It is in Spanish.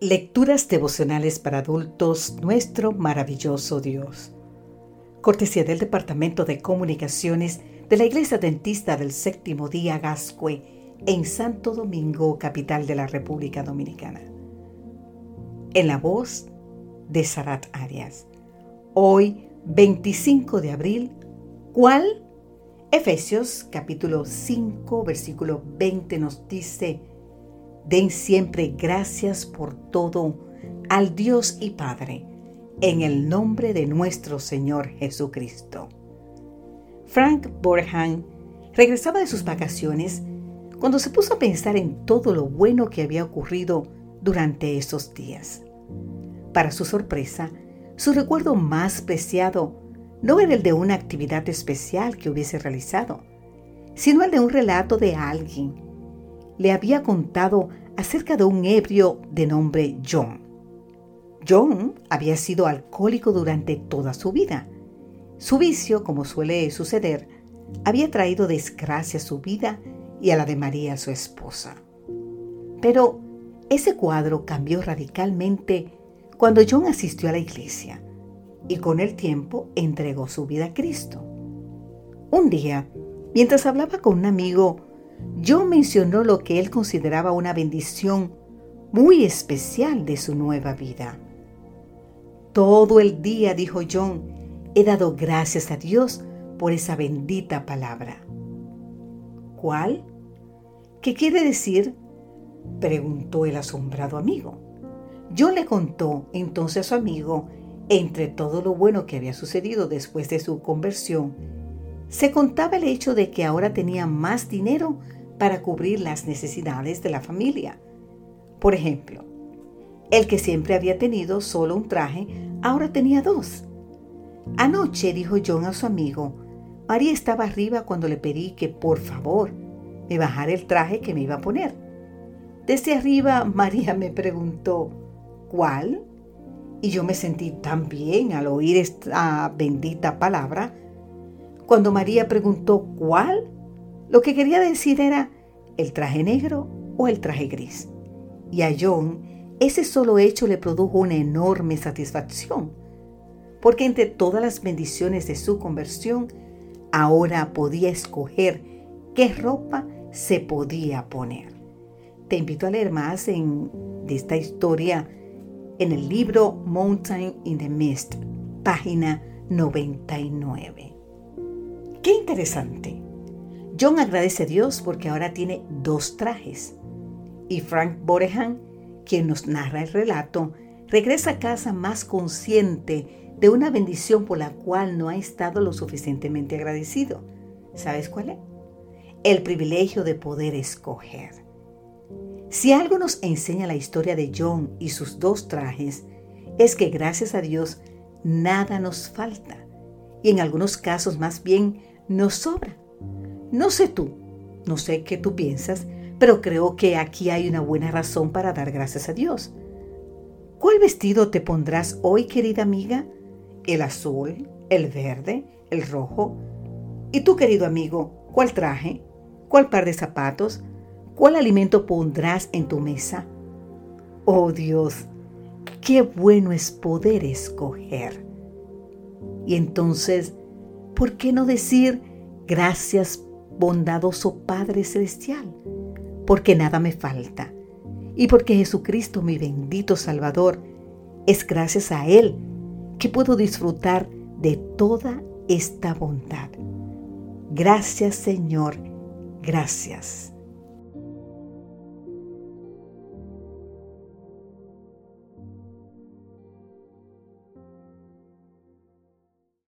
Lecturas devocionales para adultos, nuestro maravilloso Dios. Cortesía del Departamento de Comunicaciones de la Iglesia Dentista del Séptimo Día Gascue en Santo Domingo, capital de la República Dominicana. En la voz de Sarat Arias. Hoy, 25 de abril, ¿cuál? Efesios capítulo 5, versículo 20 nos dice, Den siempre gracias por todo al Dios y Padre, en el nombre de nuestro Señor Jesucristo. Frank Borhan regresaba de sus vacaciones cuando se puso a pensar en todo lo bueno que había ocurrido durante esos días. Para su sorpresa, su recuerdo más preciado no era el de una actividad especial que hubiese realizado, sino el de un relato de alguien le había contado acerca de un ebrio de nombre John. John había sido alcohólico durante toda su vida. Su vicio, como suele suceder, había traído desgracia a su vida y a la de María, su esposa. Pero ese cuadro cambió radicalmente cuando John asistió a la iglesia y con el tiempo entregó su vida a Cristo. Un día, mientras hablaba con un amigo John mencionó lo que él consideraba una bendición muy especial de su nueva vida. Todo el día, dijo John, he dado gracias a Dios por esa bendita palabra. ¿Cuál? ¿Qué quiere decir? preguntó el asombrado amigo. John le contó entonces a su amigo, entre todo lo bueno que había sucedido después de su conversión, se contaba el hecho de que ahora tenía más dinero para cubrir las necesidades de la familia. Por ejemplo, el que siempre había tenido solo un traje, ahora tenía dos. Anoche, dijo John a su amigo, María estaba arriba cuando le pedí que por favor me bajara el traje que me iba a poner. Desde arriba, María me preguntó, ¿cuál? Y yo me sentí tan bien al oír esta bendita palabra cuando María preguntó ¿cuál? Lo que quería decir era el traje negro o el traje gris. Y a John ese solo hecho le produjo una enorme satisfacción, porque entre todas las bendiciones de su conversión, ahora podía escoger qué ropa se podía poner. Te invito a leer más en, de esta historia en el libro Mountain in the Mist, página 99. Qué interesante. John agradece a Dios porque ahora tiene dos trajes. Y Frank Borehan, quien nos narra el relato, regresa a casa más consciente de una bendición por la cual no ha estado lo suficientemente agradecido. ¿Sabes cuál es? El privilegio de poder escoger. Si algo nos enseña la historia de John y sus dos trajes, es que gracias a Dios nada nos falta. Y en algunos casos más bien nos sobra. No sé tú, no sé qué tú piensas, pero creo que aquí hay una buena razón para dar gracias a Dios. ¿Cuál vestido te pondrás hoy, querida amiga? ¿El azul, el verde, el rojo? ¿Y tú, querido amigo, cuál traje? ¿Cuál par de zapatos? ¿Cuál alimento pondrás en tu mesa? Oh Dios, qué bueno es poder escoger. Y entonces, ¿por qué no decir gracias bondadoso Padre Celestial? Porque nada me falta y porque Jesucristo, mi bendito Salvador, es gracias a Él que puedo disfrutar de toda esta bondad. Gracias Señor, gracias.